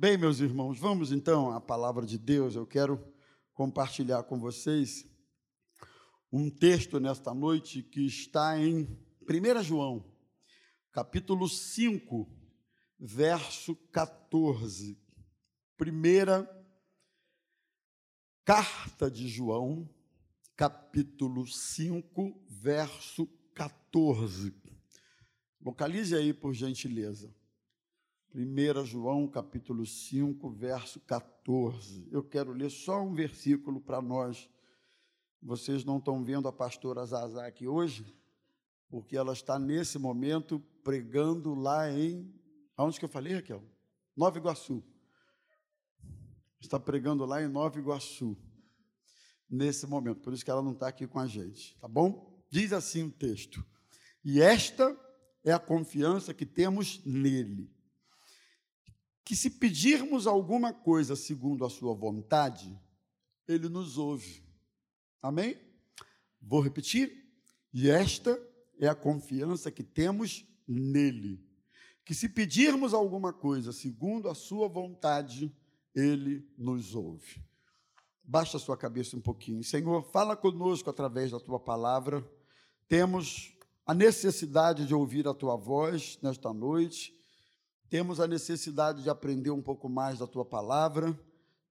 Bem, meus irmãos, vamos então à palavra de Deus. Eu quero compartilhar com vocês um texto nesta noite que está em 1 João, capítulo 5, verso 14. Primeira carta de João, capítulo 5, verso 14. Localize aí, por gentileza. 1 João capítulo 5, verso 14. Eu quero ler só um versículo para nós. Vocês não estão vendo a pastora Zazá aqui hoje, porque ela está nesse momento pregando lá em. Aonde que eu falei, Raquel? Nova Iguaçu. Está pregando lá em Nova Iguaçu, nesse momento, por isso que ela não está aqui com a gente, tá bom? Diz assim o texto: E esta é a confiança que temos nele que se pedirmos alguma coisa segundo a sua vontade, ele nos ouve. Amém? Vou repetir. E esta é a confiança que temos nele. Que se pedirmos alguma coisa segundo a sua vontade, ele nos ouve. Baixa a sua cabeça um pouquinho. Senhor, fala conosco através da tua palavra. Temos a necessidade de ouvir a tua voz nesta noite temos a necessidade de aprender um pouco mais da tua palavra,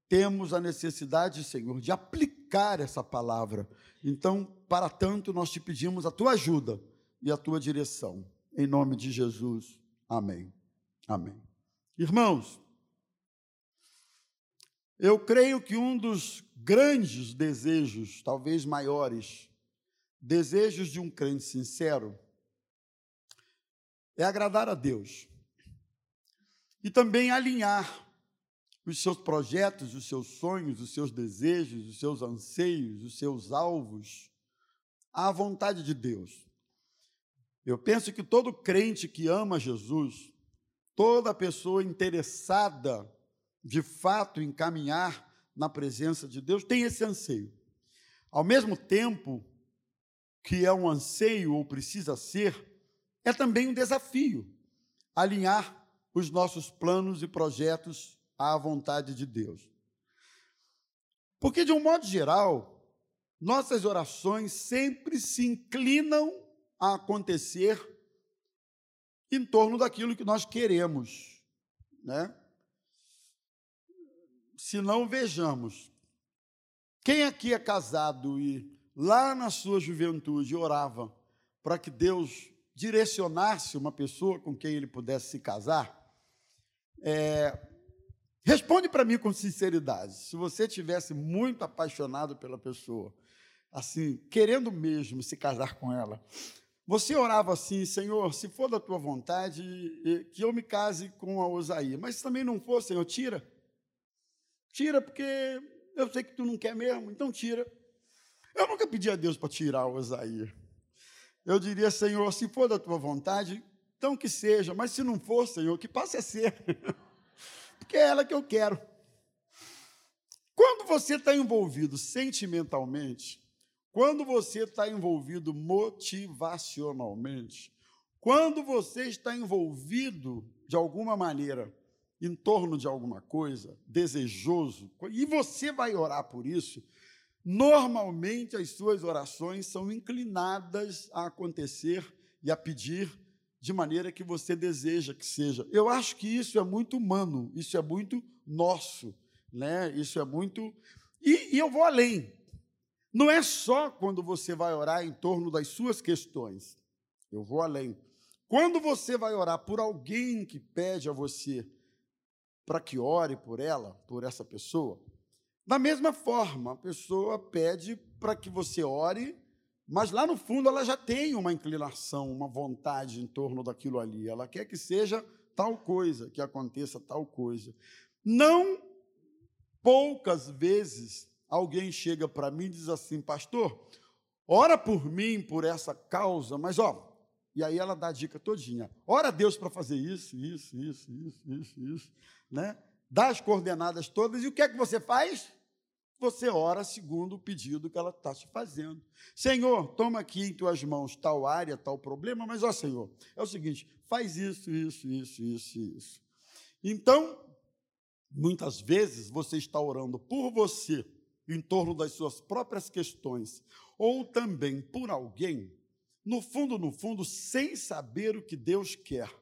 temos a necessidade, Senhor, de aplicar essa palavra. Então, para tanto, nós te pedimos a tua ajuda e a tua direção. Em nome de Jesus. Amém. Amém. Irmãos, eu creio que um dos grandes desejos, talvez maiores, desejos de um crente sincero, é agradar a Deus e também alinhar os seus projetos, os seus sonhos, os seus desejos, os seus anseios, os seus alvos à vontade de Deus. Eu penso que todo crente que ama Jesus, toda pessoa interessada de fato em caminhar na presença de Deus, tem esse anseio. Ao mesmo tempo que é um anseio ou precisa ser, é também um desafio alinhar os nossos planos e projetos à vontade de Deus. Porque, de um modo geral, nossas orações sempre se inclinam a acontecer em torno daquilo que nós queremos, né? Se não vejamos, quem aqui é casado e lá na sua juventude orava para que Deus direcionasse uma pessoa com quem ele pudesse se casar, é, responde para mim com sinceridade. Se você tivesse muito apaixonado pela pessoa, assim, querendo mesmo se casar com ela, você orava assim, Senhor, se for da tua vontade, que eu me case com a Osaí. Mas se também não for, Senhor, tira. Tira, porque eu sei que tu não quer mesmo, então tira. Eu nunca pedi a Deus para tirar a Osaí. Eu diria, Senhor, se for da tua vontade, então que seja, mas se não for, Senhor, que passe a ser. Porque é ela que eu quero. Quando você está envolvido sentimentalmente, quando você está envolvido motivacionalmente, quando você está envolvido de alguma maneira em torno de alguma coisa, desejoso, e você vai orar por isso, normalmente as suas orações são inclinadas a acontecer e a pedir de maneira que você deseja que seja. Eu acho que isso é muito humano, isso é muito nosso, né? Isso é muito. E, e eu vou além. Não é só quando você vai orar em torno das suas questões. Eu vou além. Quando você vai orar por alguém que pede a você para que ore por ela, por essa pessoa, da mesma forma, a pessoa pede para que você ore mas lá no fundo ela já tem uma inclinação, uma vontade em torno daquilo ali. Ela quer que seja tal coisa, que aconteça tal coisa. Não poucas vezes alguém chega para mim e diz assim, pastor, ora por mim, por essa causa, mas ó, e aí ela dá a dica todinha. Ora a Deus para fazer isso, isso, isso, isso, isso, isso, né? Dá as coordenadas todas e o que é que você faz? Você ora segundo o pedido que ela está te fazendo. Senhor, toma aqui em tuas mãos tal área, tal problema, mas, ó Senhor, é o seguinte, faz isso, isso, isso, isso, isso. Então, Muitas vezes você está orando por você, em torno das suas próprias questões, ou também por alguém, no fundo, no fundo, sem saber o que Deus quer.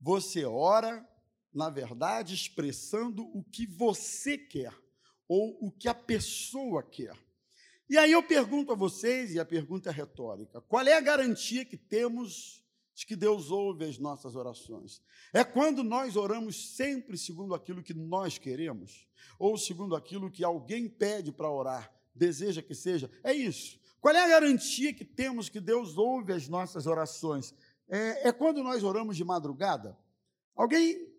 Você ora, na verdade, expressando o que você quer, ou o que a pessoa quer. E aí eu pergunto a vocês, e a pergunta é retórica: qual é a garantia que temos de que Deus ouve as nossas orações? É quando nós oramos sempre segundo aquilo que nós queremos, ou segundo aquilo que alguém pede para orar, deseja que seja? É isso. Qual é a garantia que temos que Deus ouve as nossas orações? É, é quando nós oramos de madrugada? Alguém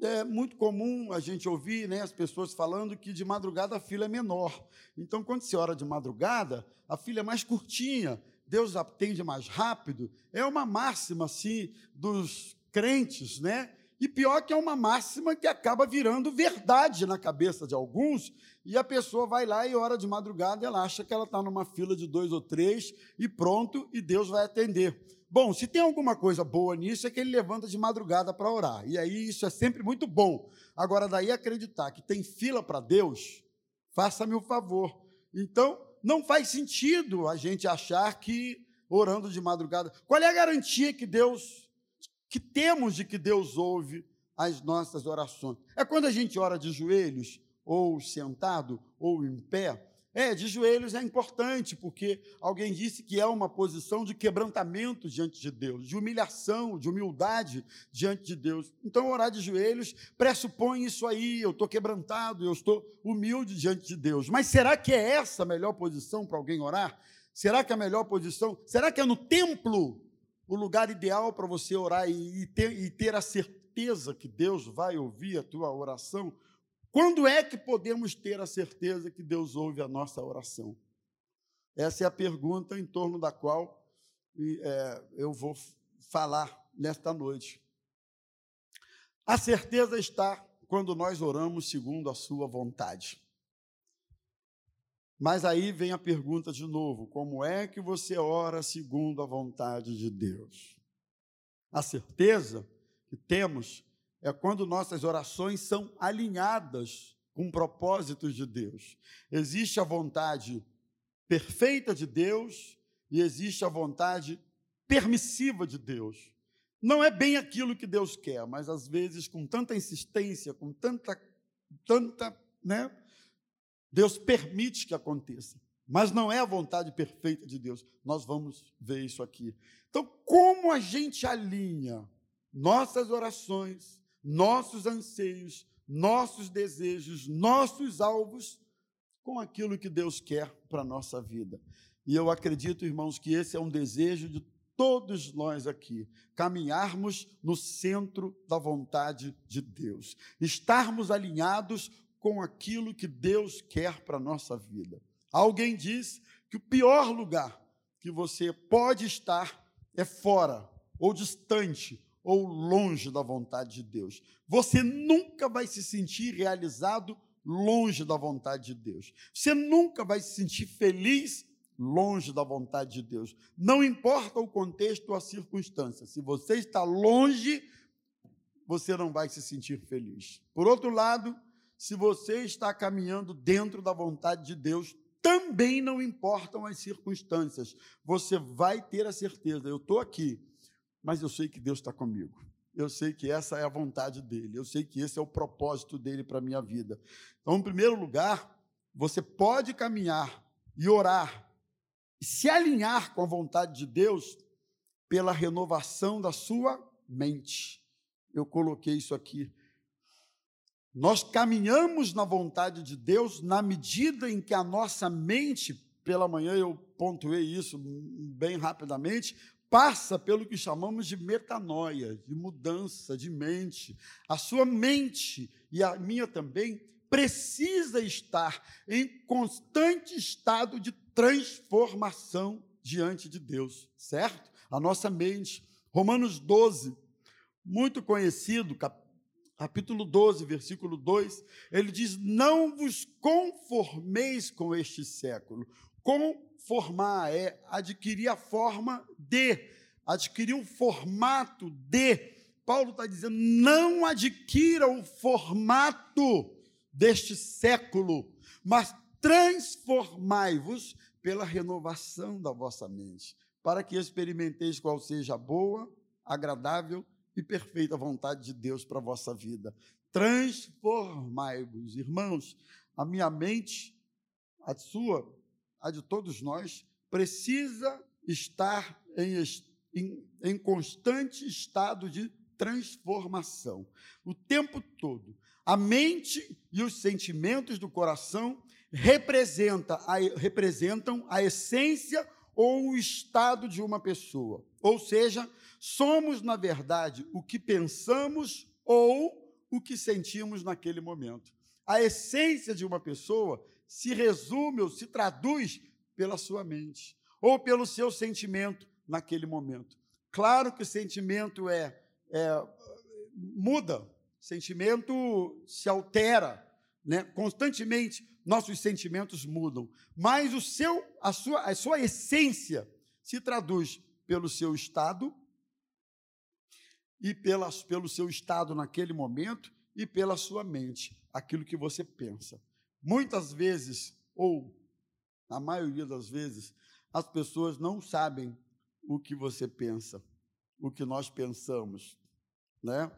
é muito comum a gente ouvir né, as pessoas falando que de madrugada a fila é menor. Então, quando se ora de madrugada, a fila é mais curtinha, Deus atende mais rápido. É uma máxima, assim, dos crentes, né? E pior que é uma máxima que acaba virando verdade na cabeça de alguns, e a pessoa vai lá e ora de madrugada, ela acha que ela está numa fila de dois ou três, e pronto, e Deus vai atender. Bom, se tem alguma coisa boa nisso, é que ele levanta de madrugada para orar. E aí isso é sempre muito bom. Agora, daí acreditar que tem fila para Deus, faça-me o favor. Então, não faz sentido a gente achar que orando de madrugada. Qual é a garantia que Deus, que temos de que Deus ouve as nossas orações? É quando a gente ora de joelhos, ou sentado, ou em pé, é, de joelhos é importante, porque alguém disse que é uma posição de quebrantamento diante de Deus, de humilhação, de humildade diante de Deus. Então, orar de joelhos pressupõe isso aí, eu estou quebrantado, eu estou humilde diante de Deus. Mas será que é essa a melhor posição para alguém orar? Será que é a melhor posição? Será que é no templo o lugar ideal para você orar e ter, e ter a certeza que Deus vai ouvir a tua oração? Quando é que podemos ter a certeza que Deus ouve a nossa oração? Essa é a pergunta em torno da qual é, eu vou falar nesta noite. A certeza está quando nós oramos segundo a Sua vontade. Mas aí vem a pergunta de novo: como é que você ora segundo a vontade de Deus? A certeza que temos é quando nossas orações são alinhadas com propósitos de Deus. Existe a vontade perfeita de Deus e existe a vontade permissiva de Deus. Não é bem aquilo que Deus quer, mas às vezes com tanta insistência, com tanta tanta, né? Deus permite que aconteça. Mas não é a vontade perfeita de Deus. Nós vamos ver isso aqui. Então, como a gente alinha nossas orações nossos anseios, nossos desejos, nossos alvos com aquilo que Deus quer para a nossa vida. E eu acredito, irmãos, que esse é um desejo de todos nós aqui, caminharmos no centro da vontade de Deus, estarmos alinhados com aquilo que Deus quer para a nossa vida. Alguém diz que o pior lugar que você pode estar é fora ou distante ou longe da vontade de Deus. Você nunca vai se sentir realizado longe da vontade de Deus. Você nunca vai se sentir feliz longe da vontade de Deus. Não importa o contexto ou a circunstância. Se você está longe, você não vai se sentir feliz. Por outro lado, se você está caminhando dentro da vontade de Deus, também não importam as circunstâncias. Você vai ter a certeza, eu estou aqui, mas eu sei que Deus está comigo. Eu sei que essa é a vontade dele. Eu sei que esse é o propósito dele para a minha vida. Então, em primeiro lugar, você pode caminhar e orar, e se alinhar com a vontade de Deus pela renovação da sua mente. Eu coloquei isso aqui. Nós caminhamos na vontade de Deus na medida em que a nossa mente, pela manhã eu pontuei isso bem rapidamente, passa pelo que chamamos de metanoia, de mudança de mente. A sua mente e a minha também precisa estar em constante estado de transformação diante de Deus, certo? A nossa mente. Romanos 12, muito conhecido, capítulo 12, versículo 2, ele diz: Não vos conformeis com este século. Conformar é adquirir a forma de, adquirir um formato de, Paulo está dizendo: não adquira o formato deste século, mas transformai-vos pela renovação da vossa mente, para que experimenteis qual seja a boa, agradável e perfeita vontade de Deus para a vossa vida. Transformai-vos, irmãos, a minha mente, a sua, a de todos nós, precisa estar em, em, em constante estado de transformação, o tempo todo. A mente e os sentimentos do coração representa a, representam a essência ou o estado de uma pessoa. Ou seja, somos, na verdade, o que pensamos ou o que sentimos naquele momento. A essência de uma pessoa se resume ou se traduz pela sua mente ou pelo seu sentimento naquele momento. Claro que o sentimento é, é muda, sentimento se altera, né? Constantemente nossos sentimentos mudam, mas o seu, a sua, a sua essência se traduz pelo seu estado e pelas, pelo seu estado naquele momento e pela sua mente, aquilo que você pensa. Muitas vezes, ou na maioria das vezes, as pessoas não sabem o que você pensa, o que nós pensamos, né?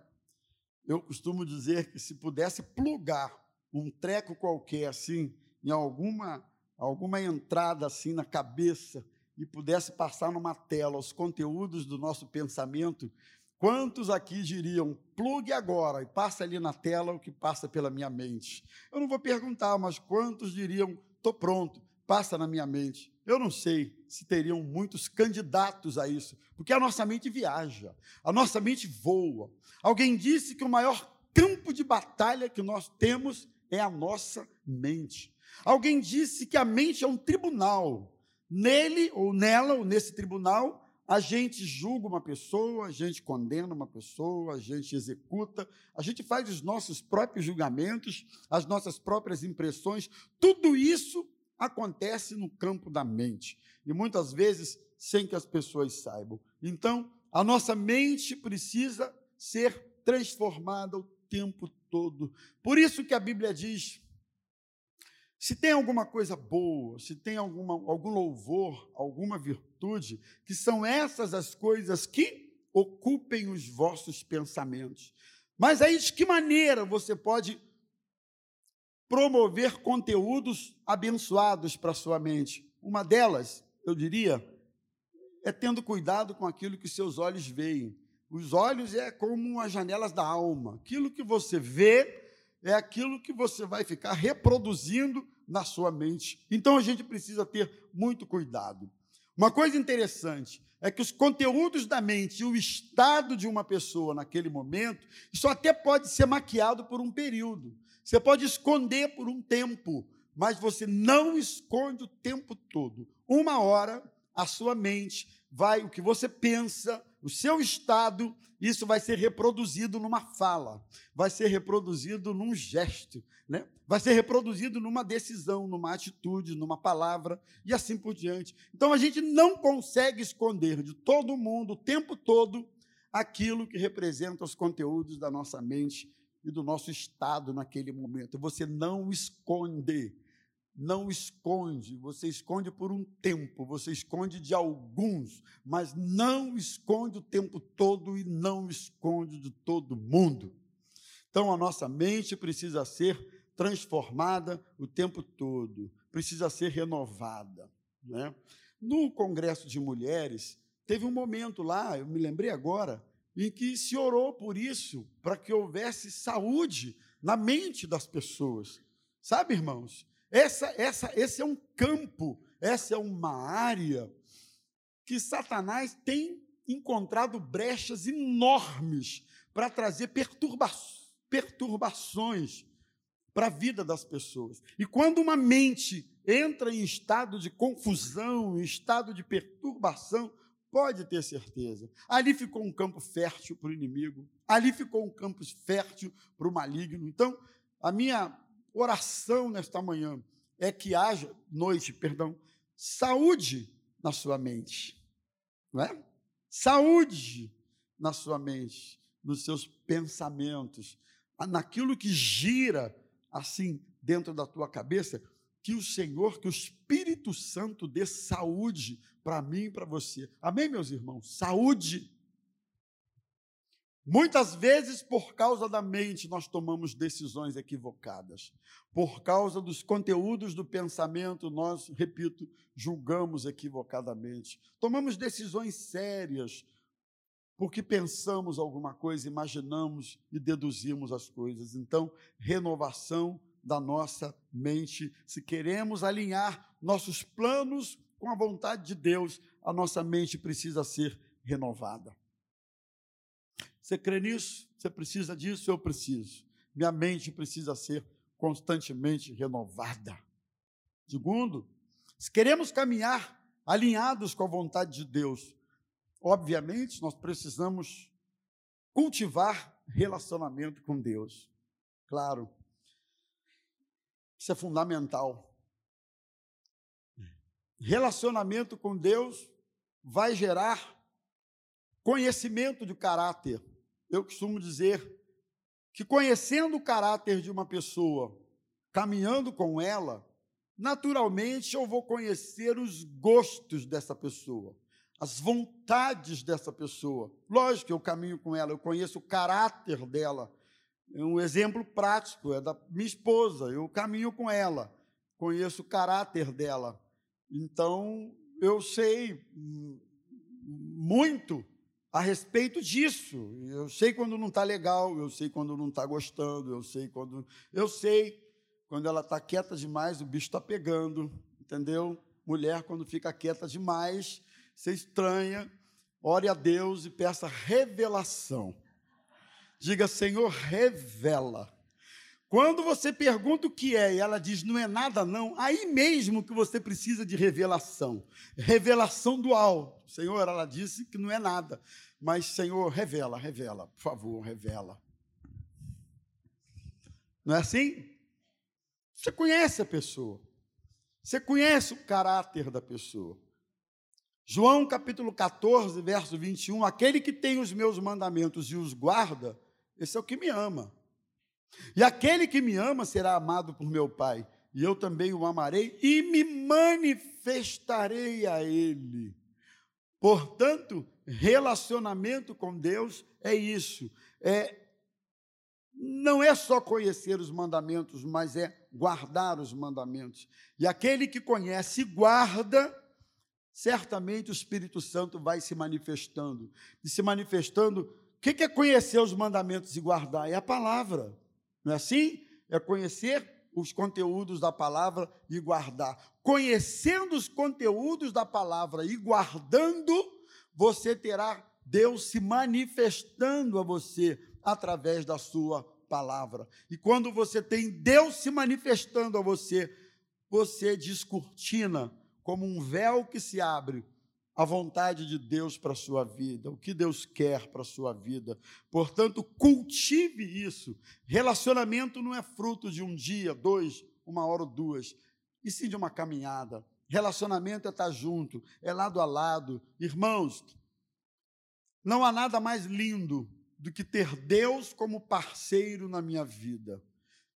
Eu costumo dizer que se pudesse plugar um treco qualquer assim, em alguma, alguma entrada assim na cabeça e pudesse passar numa tela os conteúdos do nosso pensamento, quantos aqui diriam, plugue agora e passa ali na tela o que passa pela minha mente? Eu não vou perguntar, mas quantos diriam, estou pronto, passa na minha mente? Eu não sei se teriam muitos candidatos a isso, porque a nossa mente viaja, a nossa mente voa. Alguém disse que o maior campo de batalha que nós temos é a nossa mente. Alguém disse que a mente é um tribunal. Nele ou nela, ou nesse tribunal, a gente julga uma pessoa, a gente condena uma pessoa, a gente executa, a gente faz os nossos próprios julgamentos, as nossas próprias impressões. Tudo isso acontece no campo da mente e muitas vezes sem que as pessoas saibam. Então, a nossa mente precisa ser transformada o tempo todo. Por isso que a Bíblia diz: se tem alguma coisa boa, se tem alguma, algum louvor, alguma virtude, que são essas as coisas que ocupem os vossos pensamentos. Mas aí, de que maneira você pode promover conteúdos abençoados para sua mente? Uma delas, eu diria, é tendo cuidado com aquilo que seus olhos veem. Os olhos é como as janelas da alma. Aquilo que você vê é aquilo que você vai ficar reproduzindo na sua mente. Então a gente precisa ter muito cuidado. Uma coisa interessante é que os conteúdos da mente e o estado de uma pessoa naquele momento, isso até pode ser maquiado por um período. Você pode esconder por um tempo, mas você não esconde o tempo todo. Uma hora a sua mente vai, o que você pensa, o seu estado, isso vai ser reproduzido numa fala, vai ser reproduzido num gesto, né? vai ser reproduzido numa decisão, numa atitude, numa palavra e assim por diante. Então a gente não consegue esconder de todo mundo o tempo todo aquilo que representa os conteúdos da nossa mente e do nosso estado naquele momento. Você não esconde não esconde, você esconde por um tempo, você esconde de alguns, mas não esconde o tempo todo e não esconde de todo mundo. Então a nossa mente precisa ser transformada o tempo todo, precisa ser renovada. Né? No Congresso de Mulheres, teve um momento lá, eu me lembrei agora, em que se orou por isso, para que houvesse saúde na mente das pessoas. Sabe, irmãos? Essa, essa, esse é um campo, essa é uma área que Satanás tem encontrado brechas enormes para trazer perturba perturbações para a vida das pessoas. E quando uma mente entra em estado de confusão, em estado de perturbação, pode ter certeza. Ali ficou um campo fértil para o inimigo, ali ficou um campo fértil para o maligno. Então, a minha oração nesta manhã é que haja, noite, perdão, saúde na sua mente. Não é? Saúde na sua mente. nos seus pensamentos, naquilo que gira assim dentro da tua cabeça, que o Senhor, que o Espírito Santo dê saúde para mim e para você. Amém, meus irmãos? Saúde. Muitas vezes, por causa da mente, nós tomamos decisões equivocadas. Por causa dos conteúdos do pensamento, nós, repito, julgamos equivocadamente. Tomamos decisões sérias, porque pensamos alguma coisa, imaginamos e deduzimos as coisas. Então, renovação da nossa mente. Se queremos alinhar nossos planos com a vontade de Deus, a nossa mente precisa ser renovada. Você crê nisso? Você precisa disso? Eu preciso. Minha mente precisa ser constantemente renovada. Segundo, se queremos caminhar alinhados com a vontade de Deus, obviamente nós precisamos cultivar relacionamento com Deus. Claro, isso é fundamental. Relacionamento com Deus vai gerar conhecimento de caráter eu costumo dizer que conhecendo o caráter de uma pessoa, caminhando com ela, naturalmente eu vou conhecer os gostos dessa pessoa, as vontades dessa pessoa. Lógico que eu caminho com ela, eu conheço o caráter dela. Um exemplo prático é da minha esposa, eu caminho com ela, conheço o caráter dela. Então, eu sei muito a respeito disso. Eu sei quando não está legal, eu sei quando não está gostando, eu sei quando. Eu sei quando ela está quieta demais, o bicho está pegando, entendeu? Mulher, quando fica quieta demais, você estranha, ore a Deus e peça revelação. Diga, Senhor, revela. Quando você pergunta o que é e ela diz não é nada não, aí mesmo que você precisa de revelação. Revelação do alto. Senhor, ela disse que não é nada, mas Senhor, revela, revela, por favor, revela. Não é assim? Você conhece a pessoa. Você conhece o caráter da pessoa. João capítulo 14, verso 21, aquele que tem os meus mandamentos e os guarda, esse é o que me ama. E aquele que me ama será amado por meu Pai, e eu também o amarei e me manifestarei a ele. Portanto, relacionamento com Deus é isso, é não é só conhecer os mandamentos, mas é guardar os mandamentos. E aquele que conhece e guarda, certamente o Espírito Santo vai se manifestando. E se manifestando, que é conhecer os mandamentos e guardar? É a palavra. Não é assim? É conhecer os conteúdos da palavra e guardar. Conhecendo os conteúdos da palavra e guardando, você terá Deus se manifestando a você através da sua palavra. E quando você tem Deus se manifestando a você, você descortina como um véu que se abre a vontade de Deus para a sua vida, o que Deus quer para a sua vida. Portanto, cultive isso. Relacionamento não é fruto de um dia, dois, uma hora ou duas, e sim de uma caminhada. Relacionamento é estar junto, é lado a lado. Irmãos, não há nada mais lindo do que ter Deus como parceiro na minha vida.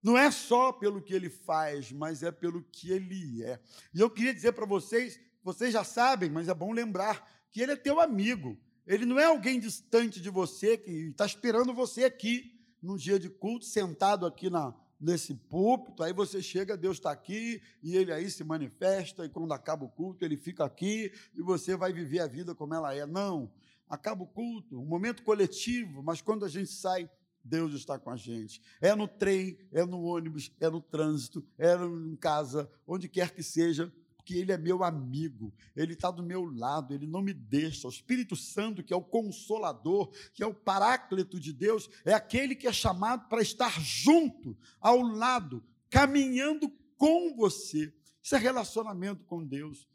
Não é só pelo que ele faz, mas é pelo que ele é. E eu queria dizer para vocês vocês já sabem, mas é bom lembrar que ele é teu amigo. Ele não é alguém distante de você que está esperando você aqui num dia de culto, sentado aqui na, nesse púlpito. Aí você chega, Deus está aqui e ele aí se manifesta. E quando acaba o culto, ele fica aqui e você vai viver a vida como ela é. Não. Acaba o culto, um momento coletivo, mas quando a gente sai, Deus está com a gente. É no trem, é no ônibus, é no trânsito, é em casa, onde quer que seja, porque Ele é meu amigo, Ele está do meu lado, Ele não me deixa. O Espírito Santo, que é o consolador, que é o paráclito de Deus, é aquele que é chamado para estar junto, ao lado, caminhando com você. Isso é relacionamento com Deus.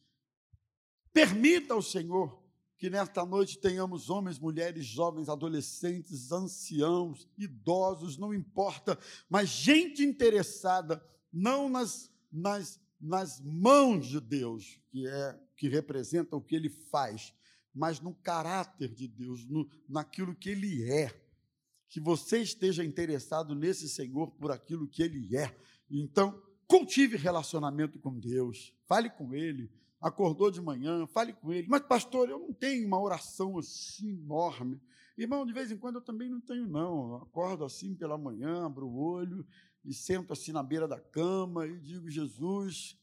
Permita ao Senhor que nesta noite tenhamos homens, mulheres, jovens, adolescentes, anciãos, idosos, não importa, mas gente interessada, não nas, nas nas mãos de Deus, que é que representa o que ele faz, mas no caráter de Deus, no, naquilo que ele é. que você esteja interessado nesse Senhor por aquilo que Ele é. Então, cultive relacionamento com Deus, fale com Ele. Acordou de manhã, fale com Ele. Mas, pastor, eu não tenho uma oração assim enorme. Irmão, de vez em quando eu também não tenho, não. Eu acordo assim pela manhã, abro o olho e sento assim na beira da cama e digo: Jesus,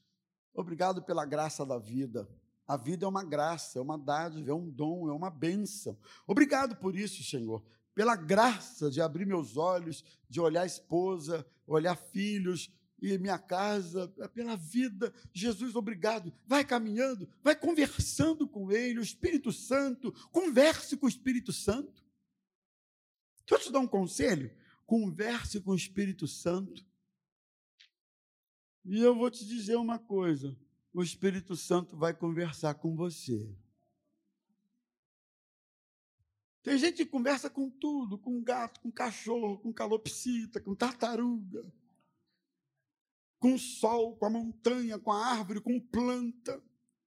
obrigado pela graça da vida. A vida é uma graça, é uma dádiva, é um dom, é uma bênção. Obrigado por isso, Senhor pela graça de abrir meus olhos, de olhar a esposa, olhar filhos e minha casa, é pela vida. Jesus, obrigado. Vai caminhando, vai conversando com ele, o Espírito Santo, converse com o Espírito Santo. Deixa eu te dar um conselho. Converse com o Espírito Santo. E eu vou te dizer uma coisa: o Espírito Santo vai conversar com você. Tem gente que conversa com tudo, com gato, com cachorro, com calopsita, com tartaruga, com sol, com a montanha, com a árvore, com planta.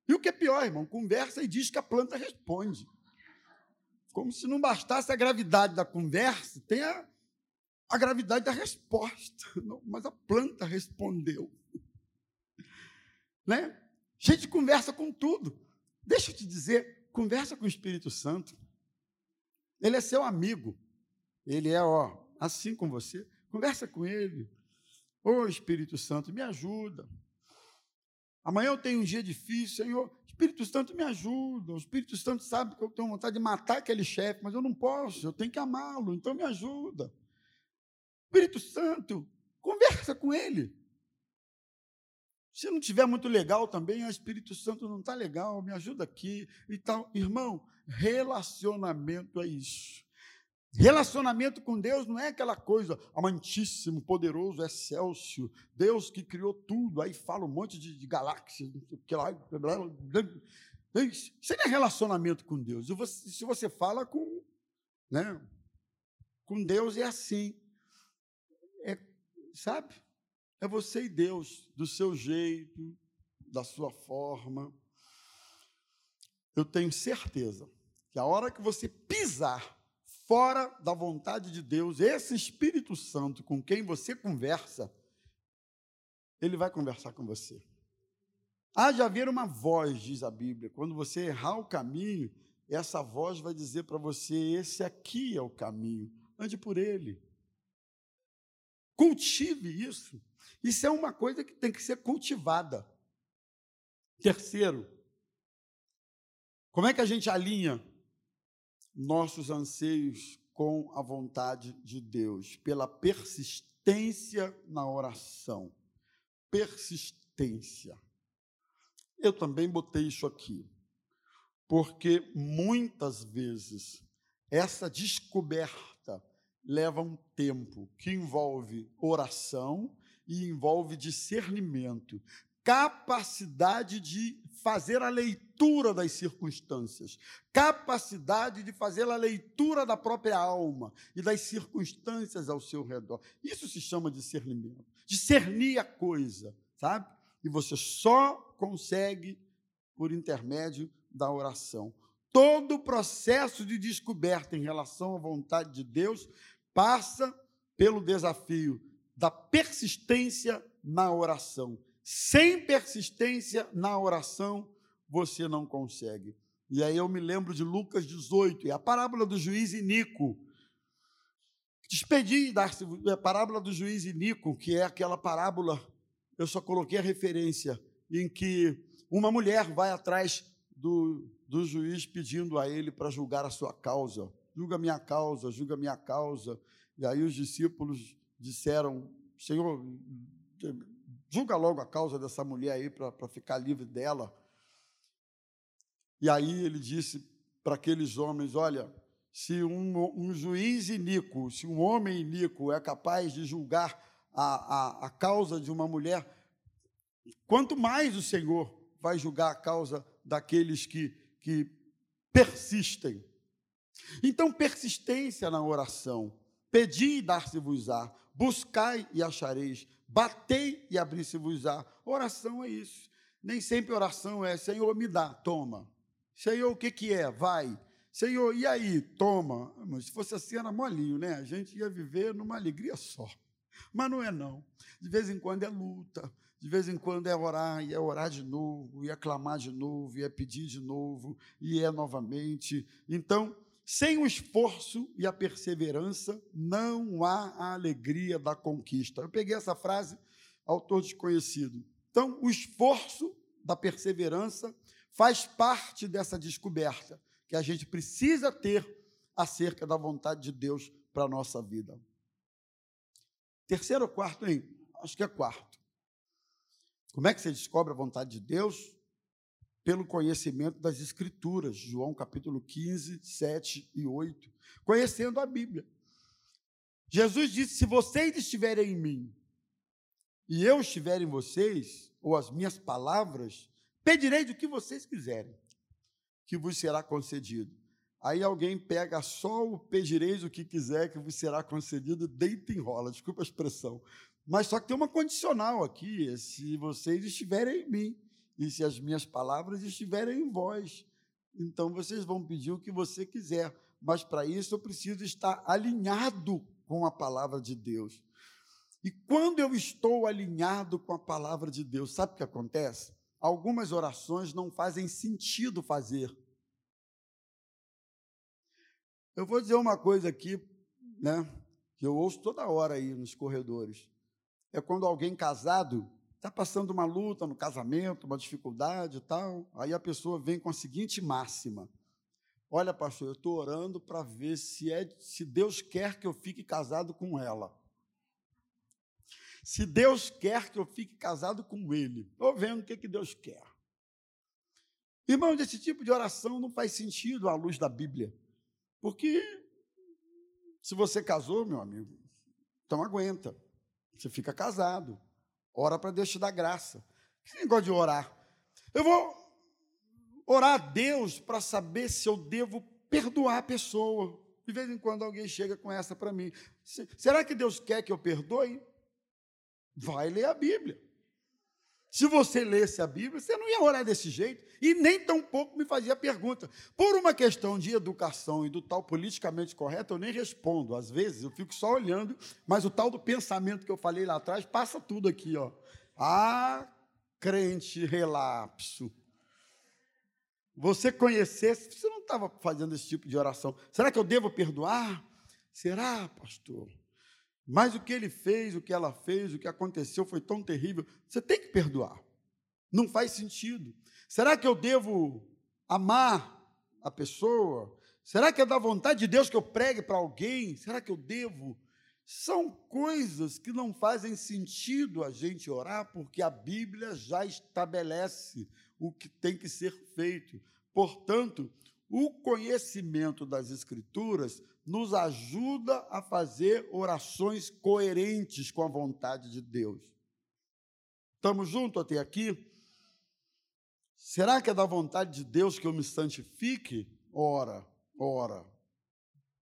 E o que é pior, irmão, conversa e diz que a planta responde. Como se não bastasse a gravidade da conversa, tem a, a gravidade da resposta. Não, mas a planta respondeu. Né? Gente conversa com tudo. Deixa eu te dizer, conversa com o Espírito Santo. Ele é seu amigo. Ele é, ó, assim com você. Conversa com ele. Ô oh, Espírito Santo, me ajuda. Amanhã eu tenho um dia difícil, Senhor. Espírito Santo me ajuda. O Espírito Santo sabe que eu tenho vontade de matar aquele chefe, mas eu não posso, eu tenho que amá-lo, então me ajuda. Espírito Santo, conversa com ele. Se não tiver muito legal também, o Espírito Santo não está legal, me ajuda aqui e tal. Irmão, Relacionamento é isso. Relacionamento com Deus não é aquela coisa amantíssimo, poderoso, excelso, Deus que criou tudo, aí fala um monte de, de galáxias, que lá. Isso não é relacionamento com Deus. Se você fala com, né, com Deus, é assim. Sabe? É você e Deus, do seu jeito, da sua forma. Eu tenho certeza que a hora que você pisar fora da vontade de Deus, esse Espírito Santo com quem você conversa, ele vai conversar com você. Há de haver uma voz, diz a Bíblia, quando você errar o caminho, essa voz vai dizer para você: esse aqui é o caminho, ande por ele. Cultive isso. Isso é uma coisa que tem que ser cultivada. Terceiro, como é que a gente alinha nossos anseios com a vontade de Deus, pela persistência na oração. Persistência. Eu também botei isso aqui, porque muitas vezes essa descoberta leva um tempo que envolve oração e envolve discernimento, capacidade de fazer a leitura das circunstâncias, capacidade de fazer a leitura da própria alma e das circunstâncias ao seu redor. Isso se chama discernimento. Discernir a coisa, sabe? E você só consegue por intermédio da oração. Todo o processo de descoberta em relação à vontade de Deus passa pelo desafio da persistência na oração. Sem persistência na oração, você não consegue. E aí eu me lembro de Lucas 18, é a parábola do juiz Inico. Despedi da a parábola do juiz Inico, que é aquela parábola, eu só coloquei a referência, em que uma mulher vai atrás do, do juiz pedindo a ele para julgar a sua causa. Julga minha causa, julga minha causa. E aí os discípulos disseram: Senhor, julga logo a causa dessa mulher aí para ficar livre dela. E aí ele disse para aqueles homens: Olha, se um, um, juiz iníquo, se um homem iníquo é capaz de julgar a, a, a causa de uma mulher, quanto mais o Senhor vai julgar a causa daqueles que, que persistem. Então, persistência na oração. Pedi e dar-se-vos-á, buscai e achareis, batei e abri-se-vos-á. Oração é isso. Nem sempre oração é Senhor, me dá, toma. Senhor, o que, que é? Vai. Senhor, e aí? Toma. Mas se fosse assim, era molinho, né? A gente ia viver numa alegria só. Mas não é, não. De vez em quando é luta, de vez em quando é orar, e é orar de novo, e é clamar de novo, e é pedir de novo, e é novamente. Então, sem o esforço e a perseverança, não há a alegria da conquista. Eu peguei essa frase, autor desconhecido. Então, o esforço da perseverança faz parte dessa descoberta que a gente precisa ter acerca da vontade de Deus para a nossa vida. Terceiro ou quarto, hein? Acho que é quarto. Como é que você descobre a vontade de Deus? Pelo conhecimento das Escrituras, João capítulo 15, 7 e 8. Conhecendo a Bíblia. Jesus disse: Se vocês estiverem em mim e eu estiver em vocês, ou as minhas palavras, pedireis o que vocês quiserem, que vos será concedido. Aí alguém pega só o pedireis o que quiser, que vos será concedido, deita e enrola, desculpa a expressão. Mas só que tem uma condicional aqui: se vocês estiverem em mim, e se as minhas palavras estiverem em vós, então vocês vão pedir o que você quiser. Mas para isso eu preciso estar alinhado com a palavra de Deus. E quando eu estou alinhado com a palavra de Deus, sabe o que acontece? Algumas orações não fazem sentido fazer. Eu vou dizer uma coisa aqui, né, que eu ouço toda hora aí nos corredores. É quando alguém casado está passando uma luta no casamento, uma dificuldade e tal, aí a pessoa vem com a seguinte máxima: Olha, pastor, eu estou orando para ver se, é, se Deus quer que eu fique casado com ela. Se Deus quer que eu fique casado com ele, estou vendo o que, que Deus quer. Irmãos, esse tipo de oração não faz sentido à luz da Bíblia. Porque se você casou, meu amigo, então aguenta. Você fica casado. Ora para Deus te dar graça. Que negócio de orar? Eu vou orar a Deus para saber se eu devo perdoar a pessoa. De vez em quando alguém chega com essa para mim. Será que Deus quer que eu perdoe? Vai ler a Bíblia. Se você lesse a Bíblia, você não ia orar desse jeito e nem tão pouco me fazia pergunta. Por uma questão de educação e do tal politicamente correto, eu nem respondo. Às vezes eu fico só olhando, mas o tal do pensamento que eu falei lá atrás passa tudo aqui, ó. Ah, crente relapso. Você conhecesse, você não estava fazendo esse tipo de oração. Será que eu devo perdoar? Será, pastor? Mas o que ele fez, o que ela fez, o que aconteceu foi tão terrível. Você tem que perdoar. Não faz sentido. Será que eu devo amar a pessoa? Será que é da vontade de Deus que eu pregue para alguém? Será que eu devo? São coisas que não fazem sentido a gente orar, porque a Bíblia já estabelece o que tem que ser feito. Portanto, o conhecimento das Escrituras nos ajuda a fazer orações coerentes com a vontade de Deus. Estamos juntos até aqui? Será que é da vontade de Deus que eu me santifique? Ora, ora.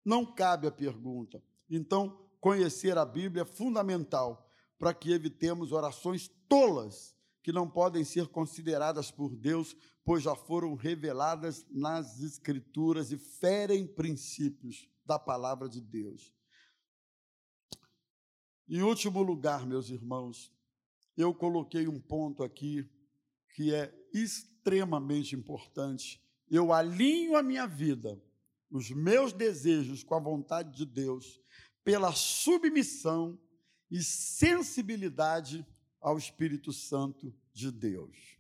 Não cabe a pergunta. Então, conhecer a Bíblia é fundamental para que evitemos orações tolas que não podem ser consideradas por Deus, pois já foram reveladas nas Escrituras e ferem princípios da palavra de Deus. Em último lugar, meus irmãos, eu coloquei um ponto aqui que é extremamente importante. Eu alinho a minha vida, os meus desejos com a vontade de Deus, pela submissão e sensibilidade ao Espírito Santo de Deus.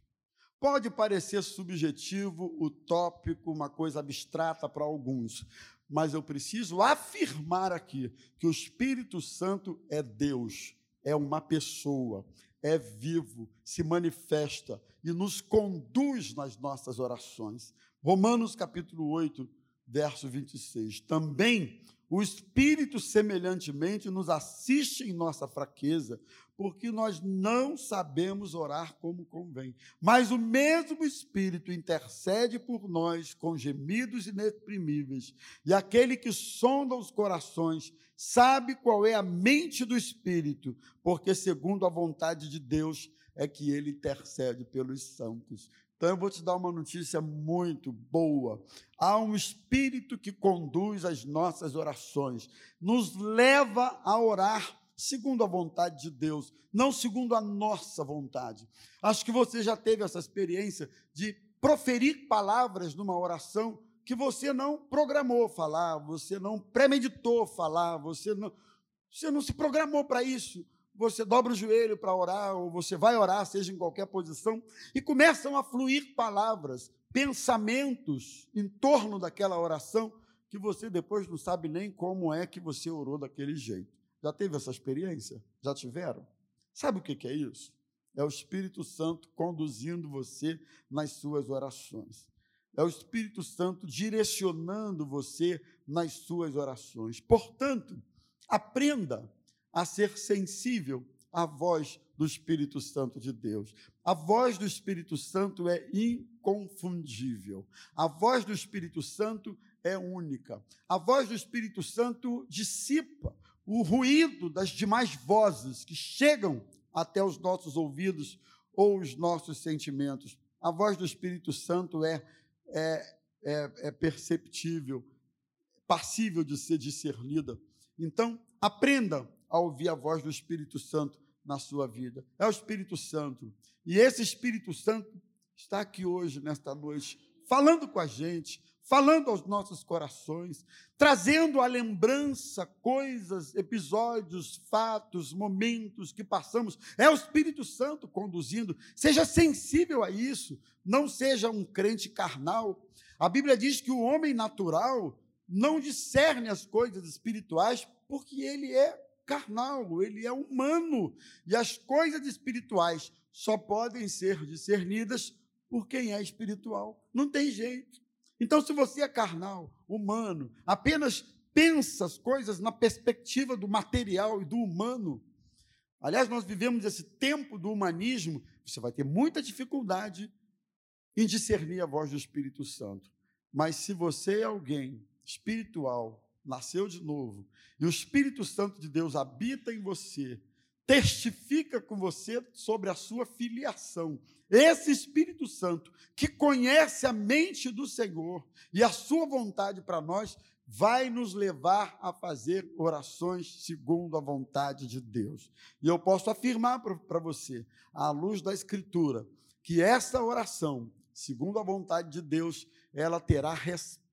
Pode parecer subjetivo, utópico, uma coisa abstrata para alguns, mas eu preciso afirmar aqui que o Espírito Santo é Deus, é uma pessoa, é vivo, se manifesta e nos conduz nas nossas orações. Romanos capítulo 8, verso 26. Também o Espírito, semelhantemente, nos assiste em nossa fraqueza, porque nós não sabemos orar como convém. Mas o mesmo Espírito intercede por nós com gemidos inexprimíveis. E aquele que sonda os corações sabe qual é a mente do Espírito, porque, segundo a vontade de Deus, é que ele intercede pelos santos. Então eu vou te dar uma notícia muito boa. Há um espírito que conduz as nossas orações, nos leva a orar segundo a vontade de Deus, não segundo a nossa vontade. Acho que você já teve essa experiência de proferir palavras numa oração que você não programou falar, você não premeditou falar, você não, você não se programou para isso. Você dobra o joelho para orar, ou você vai orar, seja em qualquer posição, e começam a fluir palavras, pensamentos em torno daquela oração, que você depois não sabe nem como é que você orou daquele jeito. Já teve essa experiência? Já tiveram? Sabe o que é isso? É o Espírito Santo conduzindo você nas suas orações. É o Espírito Santo direcionando você nas suas orações. Portanto, aprenda a ser sensível à voz do Espírito Santo de Deus. A voz do Espírito Santo é inconfundível. A voz do Espírito Santo é única. A voz do Espírito Santo dissipa o ruído das demais vozes que chegam até os nossos ouvidos ou os nossos sentimentos. A voz do Espírito Santo é, é, é, é perceptível, passível de ser discernida. Então, aprenda a ouvir a voz do Espírito Santo na sua vida. É o Espírito Santo. E esse Espírito Santo está aqui hoje, nesta noite, falando com a gente, falando aos nossos corações, trazendo à lembrança coisas, episódios, fatos, momentos que passamos. É o Espírito Santo conduzindo. Seja sensível a isso, não seja um crente carnal. A Bíblia diz que o homem natural não discerne as coisas espirituais porque ele é carnal, ele é humano. E as coisas espirituais só podem ser discernidas por quem é espiritual. Não tem jeito. Então, se você é carnal, humano, apenas pensa as coisas na perspectiva do material e do humano, aliás, nós vivemos esse tempo do humanismo, você vai ter muita dificuldade em discernir a voz do Espírito Santo. Mas se você é alguém espiritual, nasceu de novo, e o Espírito Santo de Deus habita em você, testifica com você sobre a sua filiação. Esse Espírito Santo, que conhece a mente do Senhor e a sua vontade para nós, vai nos levar a fazer orações segundo a vontade de Deus. E eu posso afirmar para você, à luz da Escritura, que essa oração, segundo a vontade de Deus, ela terá resposta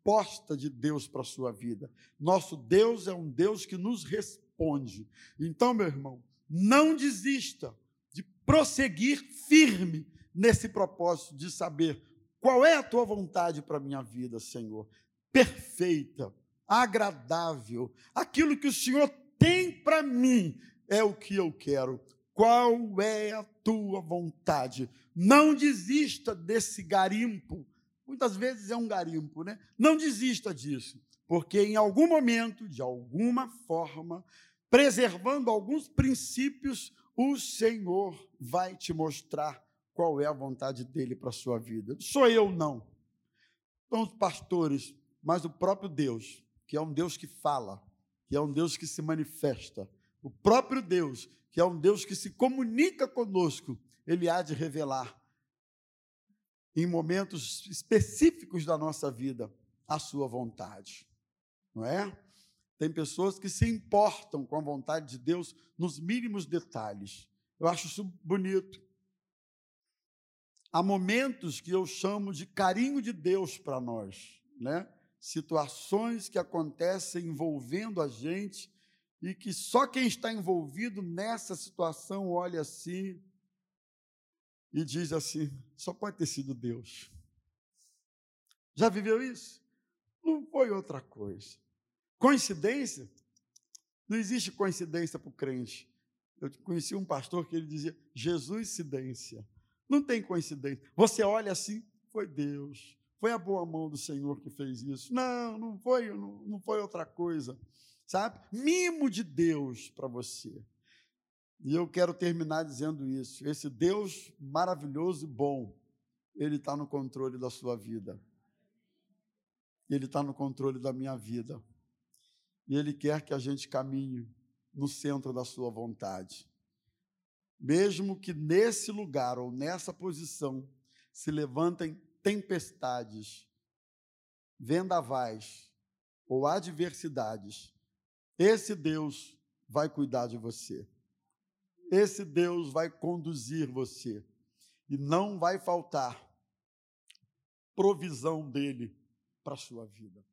de Deus para a sua vida. Nosso Deus é um Deus que nos responde. Então, meu irmão, não desista de prosseguir firme nesse propósito de saber qual é a tua vontade para a minha vida, Senhor. Perfeita, agradável, aquilo que o Senhor tem para mim é o que eu quero. Qual é a tua vontade? Não desista desse garimpo. Muitas vezes é um garimpo, né? Não desista disso, porque em algum momento, de alguma forma, preservando alguns princípios, o Senhor vai te mostrar qual é a vontade dele para a sua vida. Sou eu, não. São os pastores, mas o próprio Deus, que é um Deus que fala, que é um Deus que se manifesta. O próprio Deus, que é um Deus que se comunica conosco, ele há de revelar em momentos específicos da nossa vida a sua vontade. Não é? Tem pessoas que se importam com a vontade de Deus nos mínimos detalhes. Eu acho isso bonito. Há momentos que eu chamo de carinho de Deus para nós, né? Situações que acontecem envolvendo a gente e que só quem está envolvido nessa situação olha assim e diz assim: só pode ter sido Deus. Já viveu isso? Não foi outra coisa. Coincidência? Não existe coincidência para o crente. Eu conheci um pastor que ele dizia: Jesus cidência. Não tem coincidência. Você olha assim, foi Deus. Foi a boa mão do Senhor que fez isso. Não, não foi, não, não foi outra coisa. Sabe? Mimo de Deus para você. E eu quero terminar dizendo isso. Esse Deus maravilhoso e bom, Ele está no controle da sua vida. Ele está no controle da minha vida. E Ele quer que a gente caminhe no centro da Sua vontade. Mesmo que nesse lugar ou nessa posição se levantem tempestades, vendavais ou adversidades, esse Deus vai cuidar de você. Esse Deus vai conduzir você. E não vai faltar provisão dele para a sua vida.